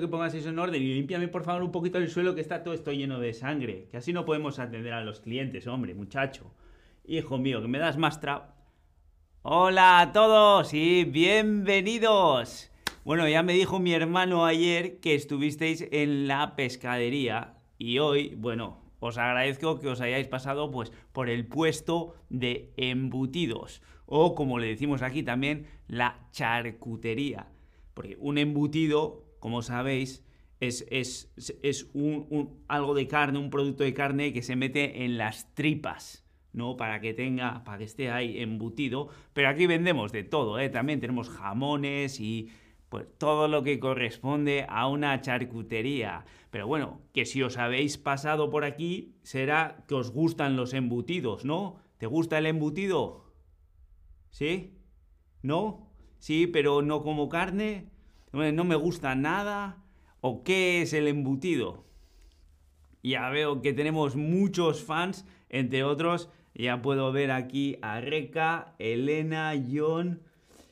que pongas eso en orden y límpiame por favor un poquito el suelo que está todo esto lleno de sangre. Que así no podemos atender a los clientes, hombre, muchacho. Hijo mío, que me das más tra... Hola a todos y bienvenidos. Bueno, ya me dijo mi hermano ayer que estuvisteis en la pescadería y hoy, bueno, os agradezco que os hayáis pasado pues por el puesto de embutidos o como le decimos aquí también la charcutería. Porque un embutido, como sabéis, es, es, un, algo de carne, un producto de carne que se mete en las tripas. ¿no? Para que tenga, para que esté ahí embutido. Pero aquí vendemos de todo, ¿eh? También tenemos jamones y pues todo lo que corresponde a una charcutería. Pero bueno, que si os habéis pasado por aquí, será que os gustan los embutidos, ¿no? ¿Te gusta el embutido? ¿Sí? ¿No? Sí, pero no como carne. No me gusta nada. ¿O qué es el embutido? Ya veo que tenemos muchos fans, entre otros, ya puedo ver aquí a Reca, Elena, John,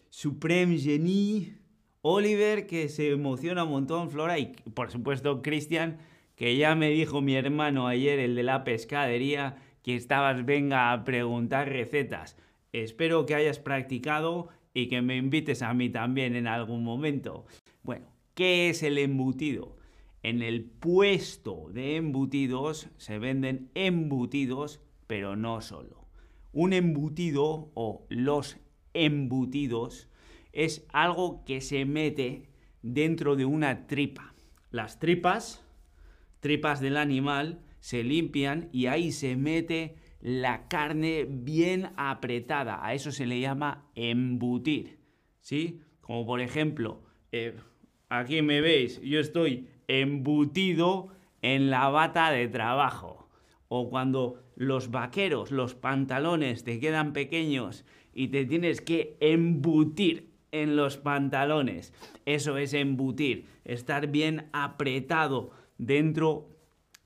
Supreme Genie, Oliver, que se emociona un montón, Flora, y por supuesto Cristian, que ya me dijo mi hermano ayer, el de la pescadería, que estabas venga a preguntar recetas. Espero que hayas practicado y que me invites a mí también en algún momento. Bueno, ¿qué es el embutido? En el puesto de embutidos se venden embutidos, pero no solo. Un embutido o los embutidos es algo que se mete dentro de una tripa. Las tripas, tripas del animal, se limpian y ahí se mete la carne bien apretada. A eso se le llama embutir. ¿Sí? Como por ejemplo, eh, aquí me veis, yo estoy embutido en la bata de trabajo. O cuando los vaqueros, los pantalones te quedan pequeños y te tienes que embutir en los pantalones. Eso es embutir, estar bien apretado dentro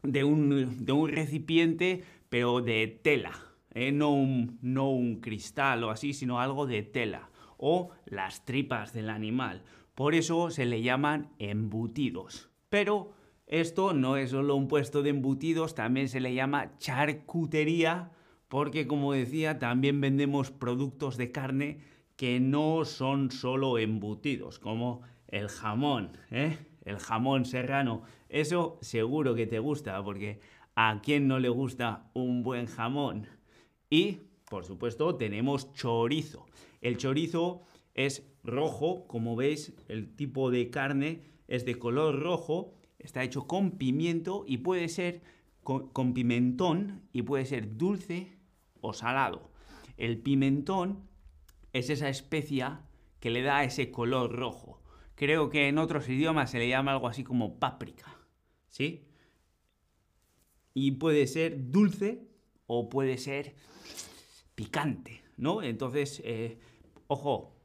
de un, de un recipiente, pero de tela. ¿eh? No, un, cristal o así, sino algo de tela. O las tripas del animal. Por eso se le llaman embutidos. Pero esto no es solo un puesto de embutidos, también se le llama charcutería, porque como decía, también vendemos productos de carne que no son solo embutidos, como el jamón, ¿eh? el jamón serrano. Eso seguro que te gusta, porque ¿a quién no le gusta un buen jamón? Y, por supuesto, tenemos chorizo. El chorizo es rojo, como veis, el tipo de carne es de color rojo, está hecho con pimiento y puede ser con, pimentón y puede ser dulce o salado. El pimentón es esa especia que le da ese color rojo. Creo que en otros idiomas se le llama algo así como páprica, ¿sí? Y puede ser dulce o puede ser picante, ¿no? Entonces, eh, ojo,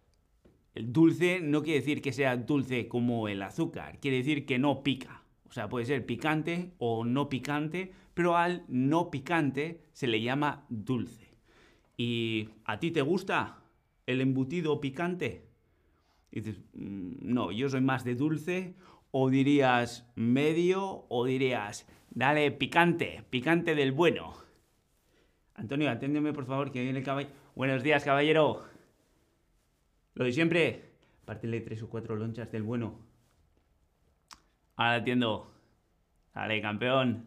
el dulce no quiere decir que sea dulce como el azúcar, quiere decir que no pica. O sea, puede ser picante o no picante, pero al no picante se le llama dulce. ¿Y a ti te gusta? el embutido picante? Y dices, mm, no, yo soy más de dulce, o dirías medio, o dirías, dale picante, picante del bueno. Antonio, aténdeme por favor, que viene el caballero. Buenos días, caballero. Lo de siempre, pártele tres o cuatro lonchas del bueno. Ahora atiendo. Dale, campeón.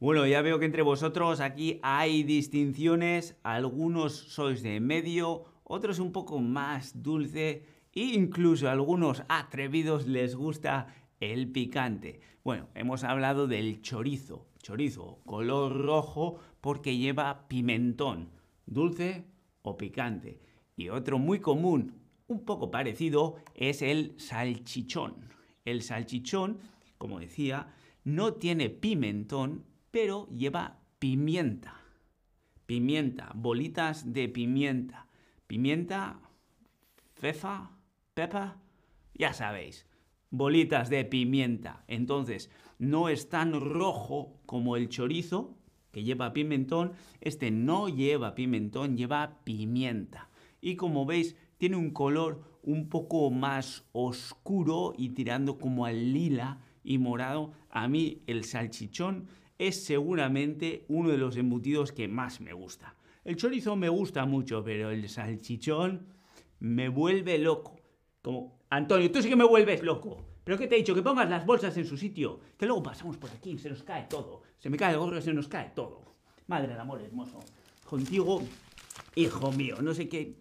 Bueno, ya veo que entre vosotros aquí hay distinciones, algunos sois de medio, otros un poco más dulce e incluso a algunos atrevidos les gusta el picante. Bueno, hemos hablado del chorizo, chorizo color rojo porque lleva pimentón, dulce o picante. Y otro muy común, un poco parecido, es el salchichón. El salchichón, como decía, no tiene pimentón, pero lleva pimienta. Pimienta, bolitas de pimienta. Pimienta, fefa, pepa, ya sabéis, bolitas de pimienta. Entonces, no es tan rojo como el chorizo, que lleva pimentón. Este no lleva pimentón, lleva pimienta. Y como veis, tiene un color un poco más oscuro y tirando como al lila y morado. A mí el salchichón es seguramente uno de los embutidos que más me gusta. El chorizo me gusta mucho, pero el salchichón me vuelve loco. Antonio, tú sí que me vuelves loco. ¿Pero qué te he dicho? Que pongas las bolsas en su sitio. Que luego pasamos por aquí, se nos cae todo. Se me cae el gorro, se nos cae todo. Madre del amor hermoso. Contigo, hijo mío, no sé qué...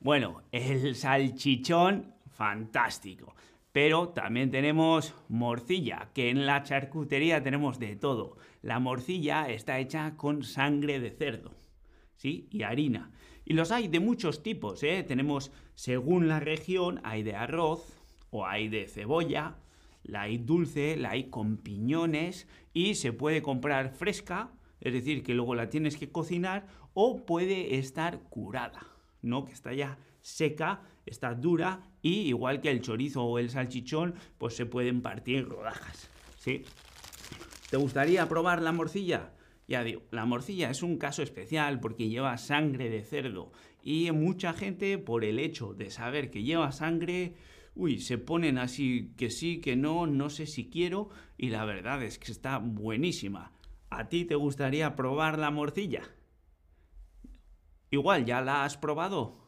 Bueno, el salchichón, fantástico. Pero también tenemos morcilla, que en la charcutería tenemos de todo. La morcilla está hecha con sangre de cerdo, ¿sí? Y harina. Y los hay de muchos tipos, ¿eh? Tenemos, según la región, hay de arroz o hay de cebolla, la hay dulce, la hay con piñones y se puede comprar fresca, es decir, que luego la tienes que cocinar o puede estar curada, ¿no? Que está ya seca, está dura y igual que el chorizo o el salchichón, pues se pueden partir rodajas, ¿sí? ¿Te gustaría probar la morcilla? Ya digo, la morcilla es un caso especial porque lleva sangre de cerdo y mucha gente por el hecho de saber que lleva sangre, uy, se ponen así que sí, que no, no sé si quiero y la verdad es que está buenísima. ¿A ti te gustaría probar la morcilla? Igual, ¿ya la has probado?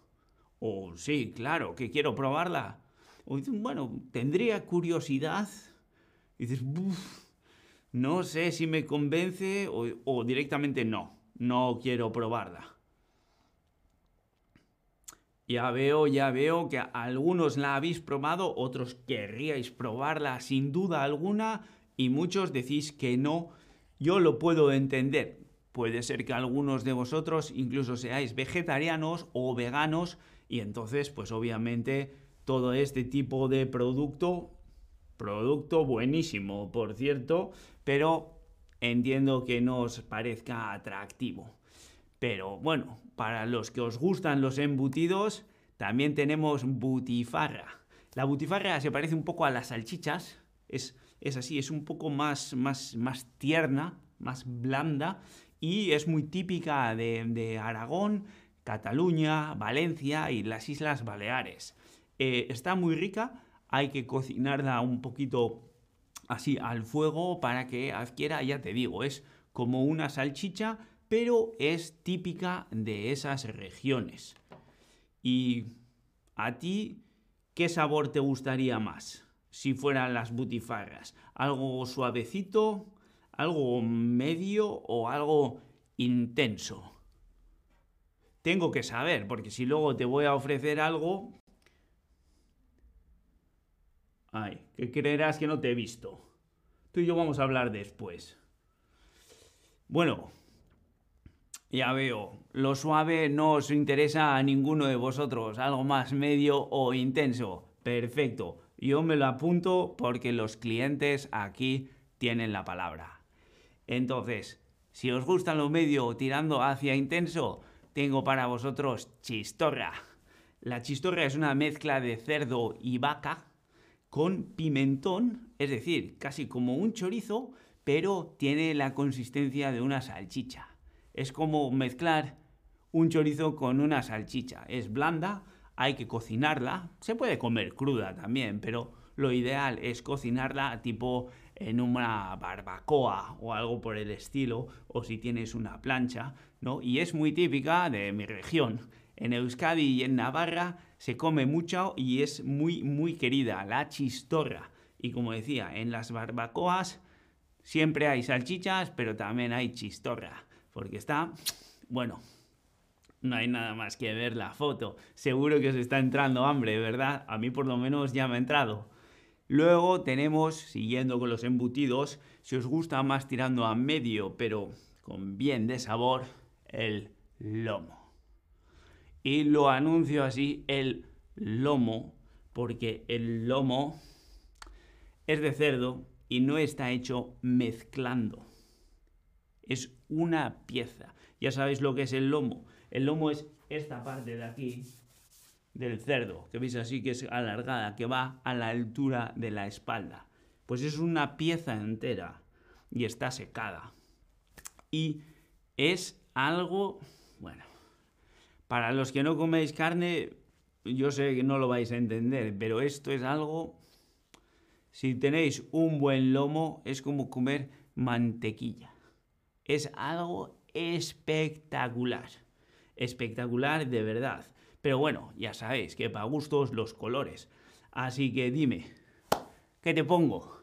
O sí, claro, que quiero probarla. Bueno, tendría curiosidad. Y dices, no sé si me convence o, directamente no, no quiero probarla. Ya veo, ya veo que algunos la habéis probado, otros querríais probarla sin duda alguna y muchos decís que no. Yo lo puedo entender. Puede ser que algunos de vosotros incluso seáis vegetarianos o veganos y entonces pues obviamente todo este tipo de producto Producto buenísimo, por cierto, pero entiendo que no os parezca atractivo. Pero bueno, para los que os gustan los embutidos, también tenemos butifarra. La butifarra se parece un poco a las salchichas, es, es así, es un poco más, más, más tierna, más blanda y es muy típica de, Aragón, Cataluña, Valencia y las Islas Baleares. Eh, está muy rica, hay que cocinarla un poquito así al fuego para que adquiera, ya te digo, es como una salchicha, pero es típica de esas regiones. ¿Y a ti qué sabor te gustaría más? Si fueran las butifarras, algo suavecito, algo medio o algo intenso. Tengo que saber, porque si luego te voy a ofrecer algo, Ay, que creerás que no te he visto. Tú y yo vamos a hablar después. Bueno, ya veo, lo suave no os interesa a ninguno de vosotros, algo más medio o intenso. Perfecto, yo me lo apunto porque los clientes aquí tienen la palabra. Entonces, si os gusta lo medio tirando hacia intenso, tengo para vosotros chistorra. La chistorra es una mezcla de cerdo y vaca con pimentón, es decir, casi como un chorizo, pero tiene la consistencia de una salchicha. Es como mezclar un chorizo con una salchicha. Es blanda, hay que cocinarla. Se puede comer cruda también, pero lo ideal es cocinarla tipo en una barbacoa o algo por el estilo, o si tienes una plancha, ¿no? Y es muy típica de mi región. En Euskadi y en Navarra se come mucho y es muy, muy querida, la chistorra. Y como decía, en las barbacoas siempre hay salchichas, pero también hay chistorra, porque está, bueno, no hay nada más que ver la foto. Seguro que os está entrando hambre, ¿verdad? A mí por lo menos ya me ha entrado. Luego tenemos, siguiendo con los embutidos, si os gusta más tirando a medio, pero con bien de sabor, el lomo. Y lo anuncio así, el lomo, porque el lomo es de cerdo y no está hecho mezclando. Es una pieza. Ya sabéis lo que es el lomo. El lomo es esta parte de aquí del cerdo, que veis así que es alargada, que va a la altura de la espalda. Pues es una pieza entera y está secada. Y es algo, bueno, para los que no coméis carne, yo sé que no lo vais a entender, pero esto es algo... Si tenéis un buen lomo, es como comer mantequilla. Es algo espectacular. Espectacular de verdad. Pero bueno, ya sabéis que para gustos los colores. Así que dime, ¿qué te pongo?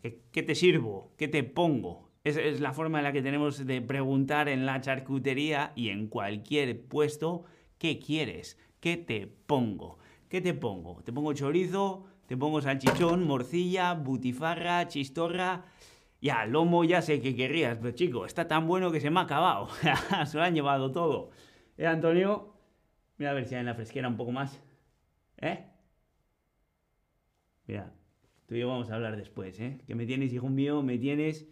¿Qué, te sirvo? ¿Qué te pongo? Esa es la forma en la que tenemos de preguntar en la charcutería y en cualquier puesto, ¿qué quieres? ¿Qué te pongo? ¿Qué te pongo? ¿Te pongo chorizo? ¿Te pongo salchichón, morcilla, butifarra, chistorra? Ya, lomo ya sé que querrías, pero chico, está tan bueno que se me ha acabado. se lo han llevado todo. ¿Eh, Antonio? Mira a ver si hay en la fresquera un poco más. ¿Eh? Mira, tú y yo vamos a hablar después, ¿eh? Que me tienes, hijo mío, me tienes...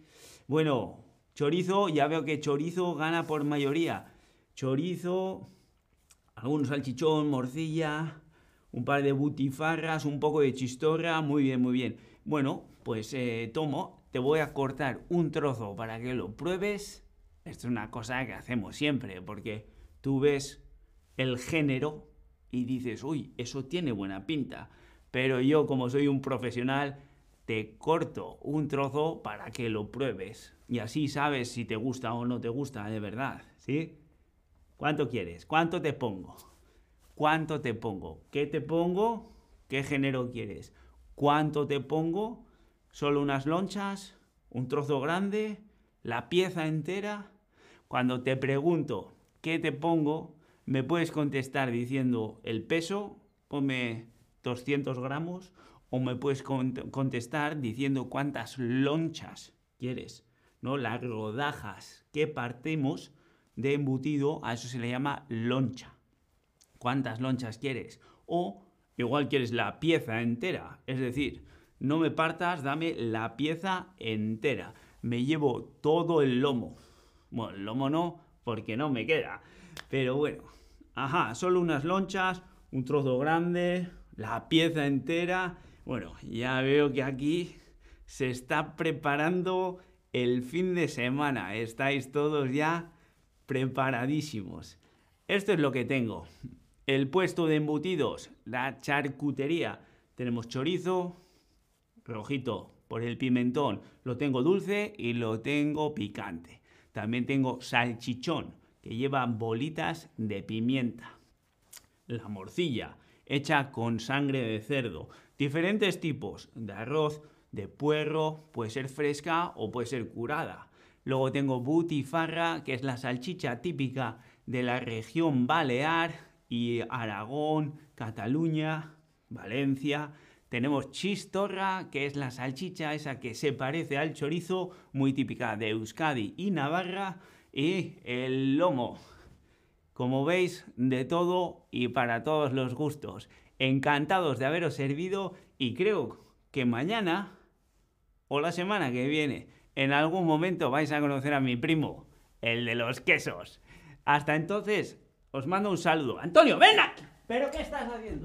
Bueno, chorizo, ya veo que chorizo gana por mayoría. Chorizo, algún salchichón, morcilla, un par de butifarras, un poco de chistorra, muy bien, muy bien. Bueno, pues eh, tomo, te voy a cortar un trozo para que lo pruebes. Esto es una cosa que hacemos siempre, porque tú ves el género y dices, uy, eso tiene buena pinta. Pero yo, como soy un profesional, te corto un trozo para que lo pruebes. Y así sabes si te gusta o no te gusta de verdad, ¿sí? ¿Cuánto quieres? ¿Cuánto te pongo? ¿Cuánto te pongo? ¿Qué te pongo? ¿Qué género quieres? ¿Cuánto te pongo? ¿Solo unas lonchas? ¿Un trozo grande? ¿La pieza entera? Cuando te pregunto qué te pongo, me puedes contestar diciendo el peso, ponme 200 gramos o me puedes contestar diciendo cuántas lonchas quieres, ¿no? Las rodajas que partimos de embutido, a eso se le llama loncha. ¿Cuántas lonchas quieres? O igual quieres la pieza entera, es decir, no me partas, dame la pieza entera. Me llevo todo el lomo. Bueno, el lomo no, porque no me queda. Pero bueno, ajá, solo unas lonchas, un trozo grande, la pieza entera. Bueno, ya veo que aquí se está preparando el fin de semana. Estáis todos ya preparadísimos. Esto es lo que tengo. El puesto de embutidos, la charcutería. Tenemos chorizo, rojito por el pimentón. Lo tengo dulce y lo tengo picante. También tengo salchichón, que lleva bolitas de pimienta. La morcilla, hecha con sangre de cerdo. Diferentes tipos de arroz, de puerro, puede ser fresca o puede ser curada. Luego tengo butifarra, que es la salchicha típica de la región Balear y Aragón, Cataluña, Valencia. Tenemos chistorra, que es la salchicha esa que se parece al chorizo, muy típica de Euskadi y Navarra. Y el lomo, como veis, de todo y para todos los gustos. Encantados de haberos servido y creo que mañana o la semana que viene en algún momento vais a conocer a mi primo, el de los quesos. Hasta entonces, os mando un saludo. Antonio, ven aquí. ¿Pero qué estás haciendo?